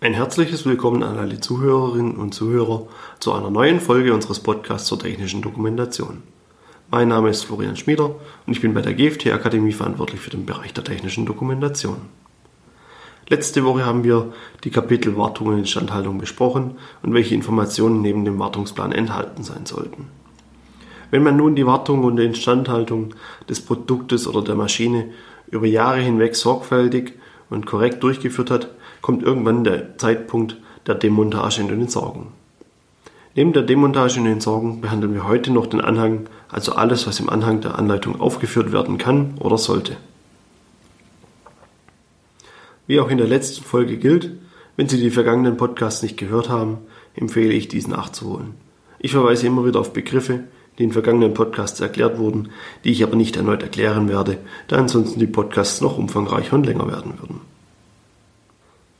Ein herzliches Willkommen an alle Zuhörerinnen und Zuhörer zu einer neuen Folge unseres Podcasts zur technischen Dokumentation. Mein Name ist Florian Schmieder und ich bin bei der GFT Akademie verantwortlich für den Bereich der technischen Dokumentation. Letzte Woche haben wir die Kapitel Wartung und Instandhaltung besprochen und welche Informationen neben dem Wartungsplan enthalten sein sollten. Wenn man nun die Wartung und Instandhaltung des Produktes oder der Maschine über Jahre hinweg sorgfältig und korrekt durchgeführt hat, kommt irgendwann der Zeitpunkt der Demontage und Entsorgung. Neben der Demontage und Entsorgung behandeln wir heute noch den Anhang, also alles, was im Anhang der Anleitung aufgeführt werden kann oder sollte. Wie auch in der letzten Folge gilt, wenn Sie die vergangenen Podcasts nicht gehört haben, empfehle ich diesen nachzuholen. Ich verweise immer wieder auf Begriffe, die in vergangenen Podcasts erklärt wurden, die ich aber nicht erneut erklären werde, da ansonsten die Podcasts noch umfangreicher und länger werden würden.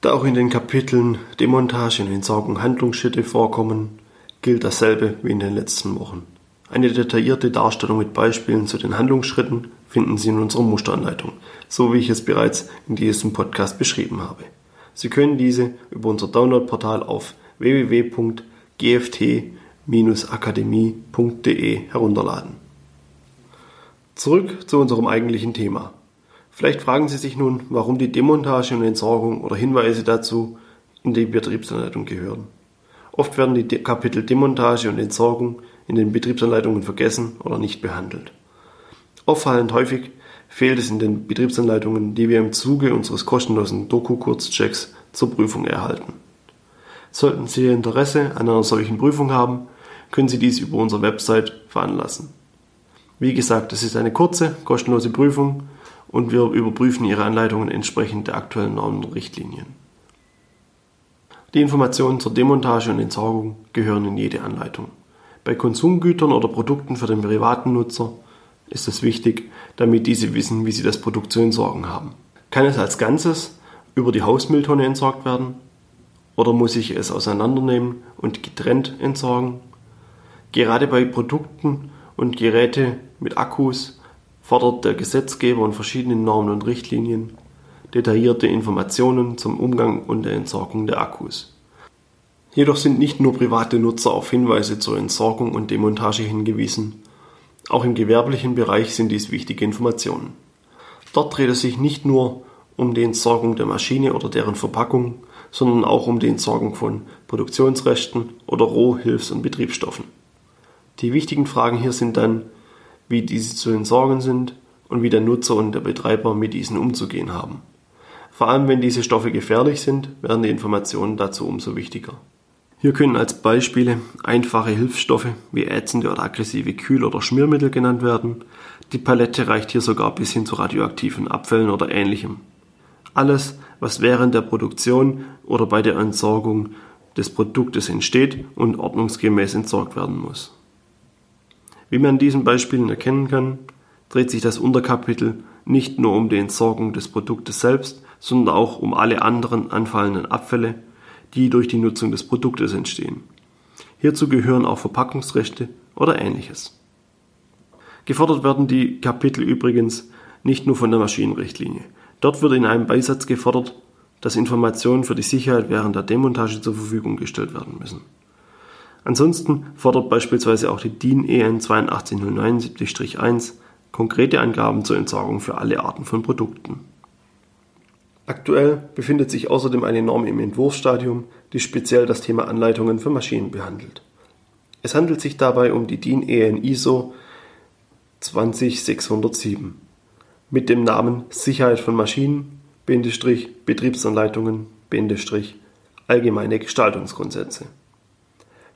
Da auch in den Kapiteln Demontage und Entsorgung Handlungsschritte vorkommen, gilt dasselbe wie in den letzten Wochen. Eine detaillierte Darstellung mit Beispielen zu den Handlungsschritten finden Sie in unserer Musteranleitung, so wie ich es bereits in diesem Podcast beschrieben habe. Sie können diese über unser Downloadportal auf www.gft-akademie.de herunterladen. Zurück zu unserem eigentlichen Thema. Vielleicht fragen Sie sich nun, warum die Demontage und Entsorgung oder Hinweise dazu in die Betriebsanleitung gehören. Oft werden die Kapitel Demontage und Entsorgung in den Betriebsanleitungen vergessen oder nicht behandelt. Auffallend häufig fehlt es in den Betriebsanleitungen, die wir im Zuge unseres kostenlosen Doku-Kurzchecks zur Prüfung erhalten. Sollten Sie Interesse an einer solchen Prüfung haben, können Sie dies über unsere Website veranlassen. Wie gesagt, es ist eine kurze, kostenlose Prüfung und wir überprüfen Ihre Anleitungen entsprechend der aktuellen Normen und Richtlinien. Die Informationen zur Demontage und Entsorgung gehören in jede Anleitung. Bei Konsumgütern oder Produkten für den privaten Nutzer ist es wichtig, damit diese wissen, wie sie das Produkt zu entsorgen haben. Kann es als Ganzes über die Hausmülltonne entsorgt werden? Oder muss ich es auseinandernehmen und getrennt entsorgen? Gerade bei Produkten und Geräte mit Akkus fordert der Gesetzgeber in verschiedenen Normen und Richtlinien detaillierte Informationen zum Umgang und der Entsorgung der Akkus. Jedoch sind nicht nur private Nutzer auf Hinweise zur Entsorgung und Demontage hingewiesen, auch im gewerblichen Bereich sind dies wichtige Informationen. Dort dreht es sich nicht nur um die Entsorgung der Maschine oder deren Verpackung, sondern auch um die Entsorgung von Produktionsresten oder Roh-, Hilfs- und Betriebsstoffen. Die wichtigen Fragen hier sind dann, wie diese zu entsorgen sind und wie der Nutzer und der Betreiber mit diesen umzugehen haben. Vor allem wenn diese Stoffe gefährlich sind, werden die Informationen dazu umso wichtiger. Hier können als Beispiele einfache Hilfsstoffe wie ätzende oder aggressive Kühl- oder Schmiermittel genannt werden. Die Palette reicht hier sogar bis hin zu radioaktiven Abfällen oder ähnlichem. Alles, was während der Produktion oder bei der Entsorgung des Produktes entsteht und ordnungsgemäß entsorgt werden muss. Wie man an diesen Beispielen erkennen kann, dreht sich das Unterkapitel nicht nur um die Entsorgung des Produktes selbst, sondern auch um alle anderen anfallenden Abfälle, die durch die Nutzung des Produktes entstehen. Hierzu gehören auch Verpackungsrechte oder ähnliches. Gefordert werden die Kapitel übrigens nicht nur von der Maschinenrichtlinie. Dort wird in einem Beisatz gefordert, dass Informationen für die Sicherheit während der Demontage zur Verfügung gestellt werden müssen. Ansonsten fordert beispielsweise auch die DIN EN 82079-1 konkrete Angaben zur Entsorgung für alle Arten von Produkten. Aktuell befindet sich außerdem eine Norm im Entwurfsstadium, die speziell das Thema Anleitungen für Maschinen behandelt. Es handelt sich dabei um die DIN EN ISO 20607 mit dem Namen Sicherheit von Maschinen, Betriebsanleitungen, Allgemeine Gestaltungsgrundsätze.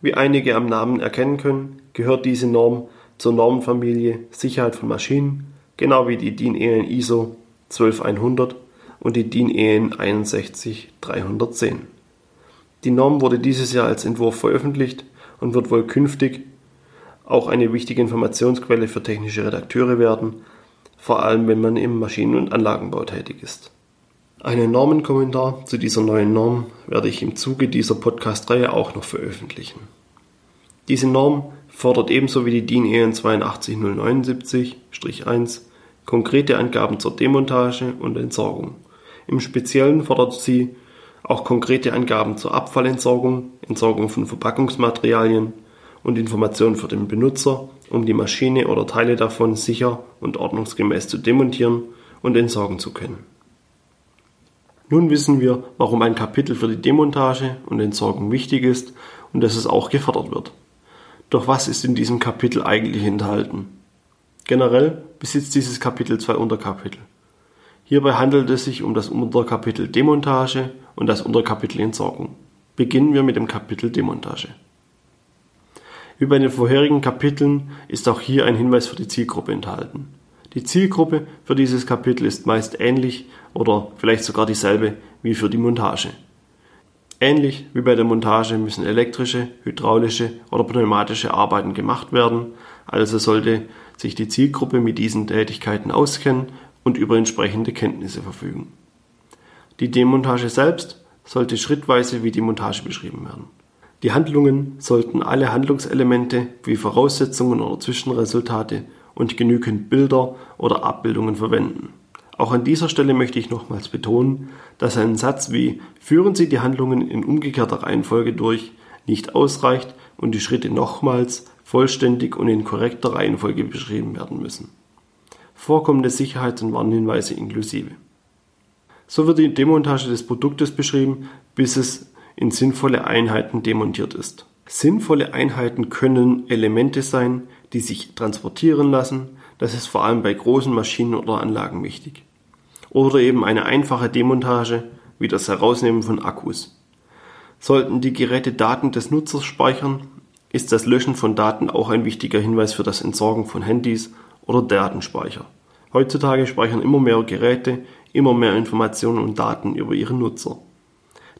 Wie einige am Namen erkennen können, gehört diese Norm zur Normenfamilie Sicherheit von Maschinen, genau wie die DIN EN ISO 12100 und die DIN EN 61310. Die Norm wurde dieses Jahr als Entwurf veröffentlicht und wird wohl künftig auch eine wichtige Informationsquelle für technische Redakteure werden, vor allem wenn man im Maschinen- und Anlagenbau tätig ist. Einen Normenkommentar zu dieser neuen Norm werde ich im Zuge dieser Podcast-Reihe auch noch veröffentlichen. Diese Norm fordert ebenso wie die DIN EN 82079-1 konkrete Angaben zur Demontage und Entsorgung. Im Speziellen fordert sie auch konkrete Angaben zur Abfallentsorgung, Entsorgung von Verpackungsmaterialien und Informationen für den Benutzer, um die Maschine oder Teile davon sicher und ordnungsgemäß zu demontieren und entsorgen zu können. Nun wissen wir, warum ein Kapitel für die Demontage und Entsorgung wichtig ist und dass es auch gefördert wird. Doch was ist in diesem Kapitel eigentlich enthalten? Generell besitzt dieses Kapitel zwei Unterkapitel. Hierbei handelt es sich um das Unterkapitel Demontage und das Unterkapitel Entsorgung. Beginnen wir mit dem Kapitel Demontage. Wie bei den vorherigen Kapiteln ist auch hier ein Hinweis für die Zielgruppe enthalten. Die Zielgruppe für dieses Kapitel ist meist ähnlich oder vielleicht sogar dieselbe wie für die Montage. Ähnlich wie bei der Montage müssen elektrische, hydraulische oder pneumatische Arbeiten gemacht werden, also sollte sich die Zielgruppe mit diesen Tätigkeiten auskennen und über entsprechende Kenntnisse verfügen. Die Demontage selbst sollte schrittweise wie die Montage beschrieben werden. Die Handlungen sollten alle Handlungselemente wie Voraussetzungen oder Zwischenresultate und genügend Bilder oder Abbildungen verwenden. Auch an dieser Stelle möchte ich nochmals betonen, dass ein Satz wie führen Sie die Handlungen in umgekehrter Reihenfolge durch nicht ausreicht und die Schritte nochmals vollständig und in korrekter Reihenfolge beschrieben werden müssen. Vorkommende Sicherheits- und Warnhinweise inklusive. So wird die Demontage des Produktes beschrieben, bis es in sinnvolle Einheiten demontiert ist. Sinnvolle Einheiten können Elemente sein, die sich transportieren lassen, das ist vor allem bei großen Maschinen oder Anlagen wichtig. Oder eben eine einfache Demontage, wie das Herausnehmen von Akkus. Sollten die Geräte Daten des Nutzers speichern, ist das Löschen von Daten auch ein wichtiger Hinweis für das Entsorgen von Handys oder Datenspeicher. Heutzutage speichern immer mehr Geräte immer mehr Informationen und Daten über ihre Nutzer.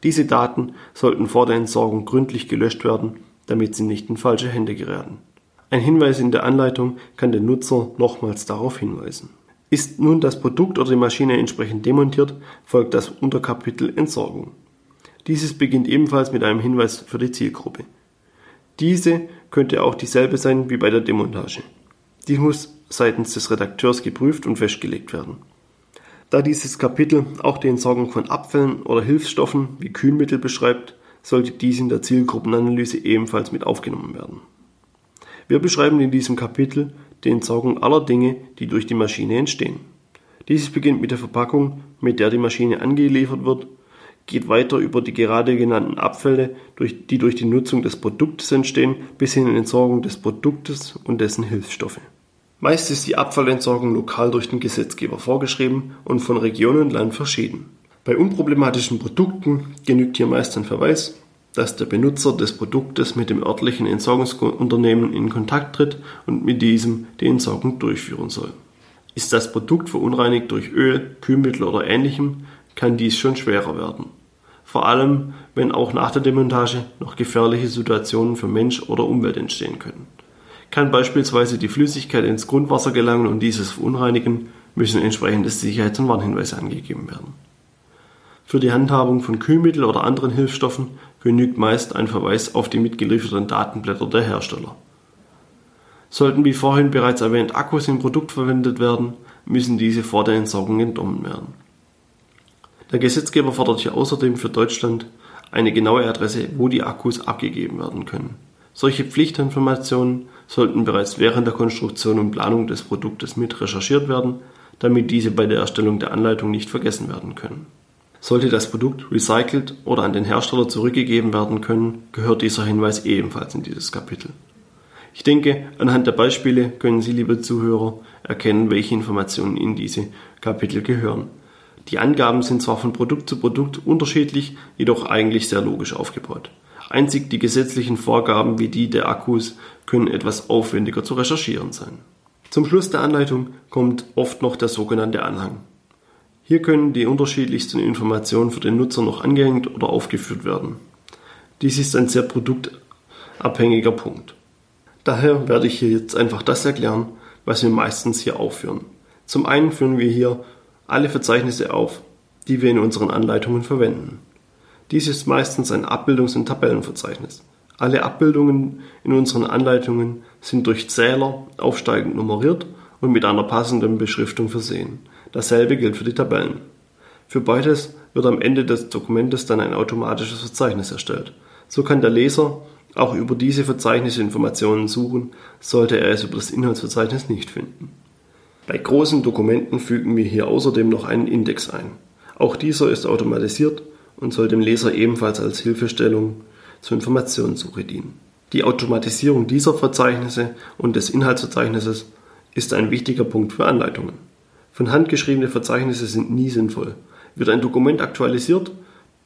Diese Daten sollten vor der Entsorgung gründlich gelöscht werden, damit sie nicht in falsche Hände geraten. Ein Hinweis in der Anleitung kann den Nutzer nochmals darauf hinweisen. Ist nun das Produkt oder die Maschine entsprechend demontiert, folgt das Unterkapitel Entsorgung. Dieses beginnt ebenfalls mit einem Hinweis für die Zielgruppe. Diese könnte auch dieselbe sein wie bei der Demontage. Dies muss seitens des Redakteurs geprüft und festgelegt werden. Da dieses Kapitel auch die Entsorgung von Abfällen oder Hilfsstoffen wie Kühlmittel beschreibt, sollte dies in der Zielgruppenanalyse ebenfalls mit aufgenommen werden. Wir beschreiben in diesem Kapitel die Entsorgung aller Dinge, die durch die Maschine entstehen. Dieses beginnt mit der Verpackung, mit der die Maschine angeliefert wird, geht weiter über die gerade genannten Abfälle, die durch die Nutzung des Produktes entstehen, bis hin in Entsorgung des Produktes und dessen Hilfsstoffe. Meist ist die Abfallentsorgung lokal durch den Gesetzgeber vorgeschrieben und von Region und Land verschieden. Bei unproblematischen Produkten genügt hier meist ein Verweis, dass der Benutzer des Produktes mit dem örtlichen Entsorgungsunternehmen in Kontakt tritt und mit diesem die Entsorgung durchführen soll. Ist das Produkt verunreinigt durch Öl, Kühlmittel oder ähnlichem, kann dies schon schwerer werden. Vor allem, wenn auch nach der Demontage noch gefährliche Situationen für Mensch oder Umwelt entstehen können. Kann beispielsweise die Flüssigkeit ins Grundwasser gelangen und dieses verunreinigen, müssen entsprechende Sicherheits- und Warnhinweise angegeben werden. Für die Handhabung von Kühlmittel oder anderen Hilfsstoffen genügt meist ein Verweis auf die mitgelieferten Datenblätter der Hersteller. Sollten wie vorhin bereits erwähnt Akkus im Produkt verwendet werden, müssen diese vor der Entsorgung entnommen werden. Der Gesetzgeber fordert hier außerdem für Deutschland eine genaue Adresse, wo die Akkus abgegeben werden können. Solche Pflichtinformationen sollten bereits während der Konstruktion und Planung des Produktes mit recherchiert werden, damit diese bei der Erstellung der Anleitung nicht vergessen werden können. Sollte das Produkt recycelt oder an den Hersteller zurückgegeben werden können, gehört dieser Hinweis ebenfalls in dieses Kapitel. Ich denke, anhand der Beispiele können Sie, liebe Zuhörer, erkennen, welche Informationen in diese Kapitel gehören. Die Angaben sind zwar von Produkt zu Produkt unterschiedlich, jedoch eigentlich sehr logisch aufgebaut. Einzig die gesetzlichen Vorgaben wie die der Akkus können etwas aufwendiger zu recherchieren sein. Zum Schluss der Anleitung kommt oft noch der sogenannte Anhang. Hier können die unterschiedlichsten Informationen für den Nutzer noch angehängt oder aufgeführt werden. Dies ist ein sehr produktabhängiger Punkt. Daher werde ich hier jetzt einfach das erklären, was wir meistens hier aufführen. Zum einen führen wir hier alle Verzeichnisse auf, die wir in unseren Anleitungen verwenden. Dies ist meistens ein Abbildungs- und Tabellenverzeichnis. Alle Abbildungen in unseren Anleitungen sind durch Zähler aufsteigend nummeriert und mit einer passenden Beschriftung versehen. Dasselbe gilt für die Tabellen. Für beides wird am Ende des Dokumentes dann ein automatisches Verzeichnis erstellt. So kann der Leser auch über diese Verzeichnisse Informationen suchen, sollte er es über das Inhaltsverzeichnis nicht finden. Bei großen Dokumenten fügen wir hier außerdem noch einen Index ein. Auch dieser ist automatisiert und soll dem Leser ebenfalls als Hilfestellung zur Informationssuche dienen. Die Automatisierung dieser Verzeichnisse und des Inhaltsverzeichnisses ist ein wichtiger Punkt für Anleitungen. Von Hand geschriebene Verzeichnisse sind nie sinnvoll. Wird ein Dokument aktualisiert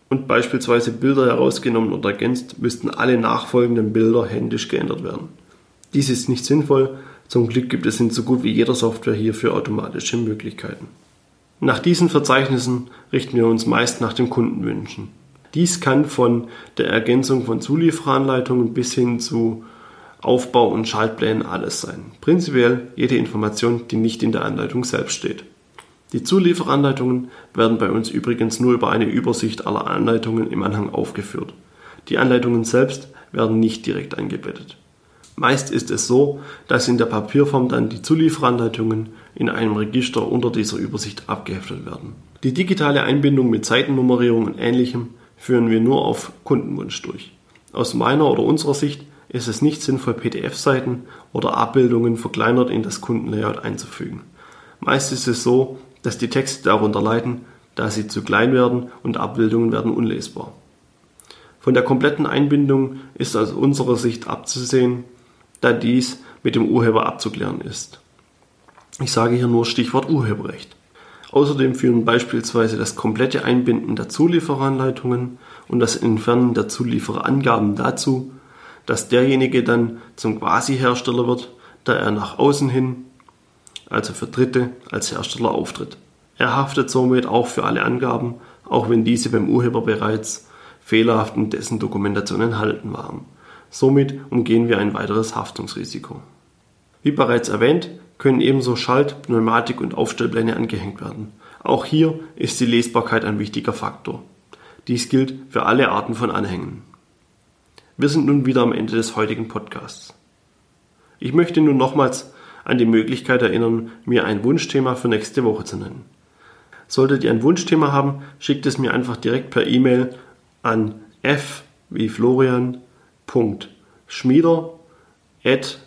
und beispielsweise Bilder herausgenommen oder ergänzt, müssten alle nachfolgenden Bilder händisch geändert werden. Dies ist nicht sinnvoll, zum Glück gibt es in so gut wie jeder Software hierfür automatische Möglichkeiten. Nach diesen Verzeichnissen richten wir uns meist nach den Kundenwünschen. Dies kann von der Ergänzung von Zulieferanleitungen bis hin zu Aufbau und Schaltplänen alles sein. Prinzipiell jede Information, die nicht in der Anleitung selbst steht. Die Zulieferanleitungen werden bei uns übrigens nur über eine Übersicht aller Anleitungen im Anhang aufgeführt. Die Anleitungen selbst werden nicht direkt eingebettet. Meist ist es so, dass in der Papierform dann die Zulieferanleitungen in einem Register unter dieser Übersicht abgeheftet werden. Die digitale Einbindung mit Seitennummerierung und ähnlichem führen wir nur auf Kundenwunsch durch. Aus meiner oder unserer Sicht ist es nicht sinnvoll, PDF-Seiten oder Abbildungen verkleinert in das Kundenlayout einzufügen. Meist ist es so, dass die Texte darunter leiden, da sie zu klein werden und Abbildungen werden unlesbar. Von der kompletten Einbindung ist aus unserer Sicht abzusehen, da dies mit dem Urheber abzuklären ist. Ich sage hier nur Stichwort Urheberrecht. Außerdem führen beispielsweise das komplette Einbinden der Zulieferanleitungen und das Entfernen der Zuliefererangaben dazu, dass derjenige dann zum Quasi-Hersteller wird, da er nach außen hin also für Dritte, als Hersteller auftritt. Er haftet somit auch für alle Angaben, auch wenn diese beim Urheber bereits fehlerhaft in dessen Dokumentation enthalten waren. Somit umgehen wir ein weiteres Haftungsrisiko. Wie bereits erwähnt, können ebenso Schalt-, Pneumatik- und Aufstellpläne angehängt werden. Auch hier ist die Lesbarkeit ein wichtiger Faktor. Dies gilt für alle Arten von Anhängen. Wir sind nun wieder am Ende des heutigen Podcasts. Ich möchte nun nochmals an die Möglichkeit erinnern, mir ein Wunschthema für nächste Woche zu nennen. Solltet ihr ein Wunschthema haben, schickt es mir einfach direkt per E-Mail an f wie Florian Schmieder at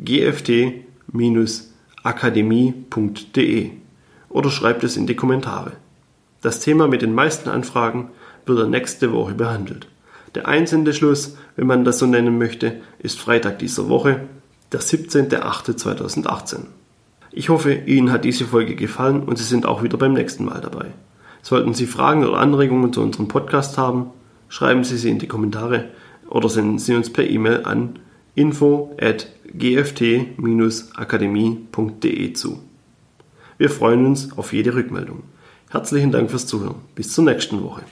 gft-akademie.de oder schreibt es in die Kommentare. Das Thema mit den meisten Anfragen wird nächste Woche behandelt. Der Einsendeschluss, wenn man das so nennen möchte, ist Freitag dieser Woche der 17.08.2018. Ich hoffe, Ihnen hat diese Folge gefallen und Sie sind auch wieder beim nächsten Mal dabei. Sollten Sie Fragen oder Anregungen zu unserem Podcast haben, schreiben Sie sie in die Kommentare oder senden Sie uns per E-Mail an info at gft-akademie.de zu. Wir freuen uns auf jede Rückmeldung. Herzlichen Dank fürs Zuhören. Bis zur nächsten Woche.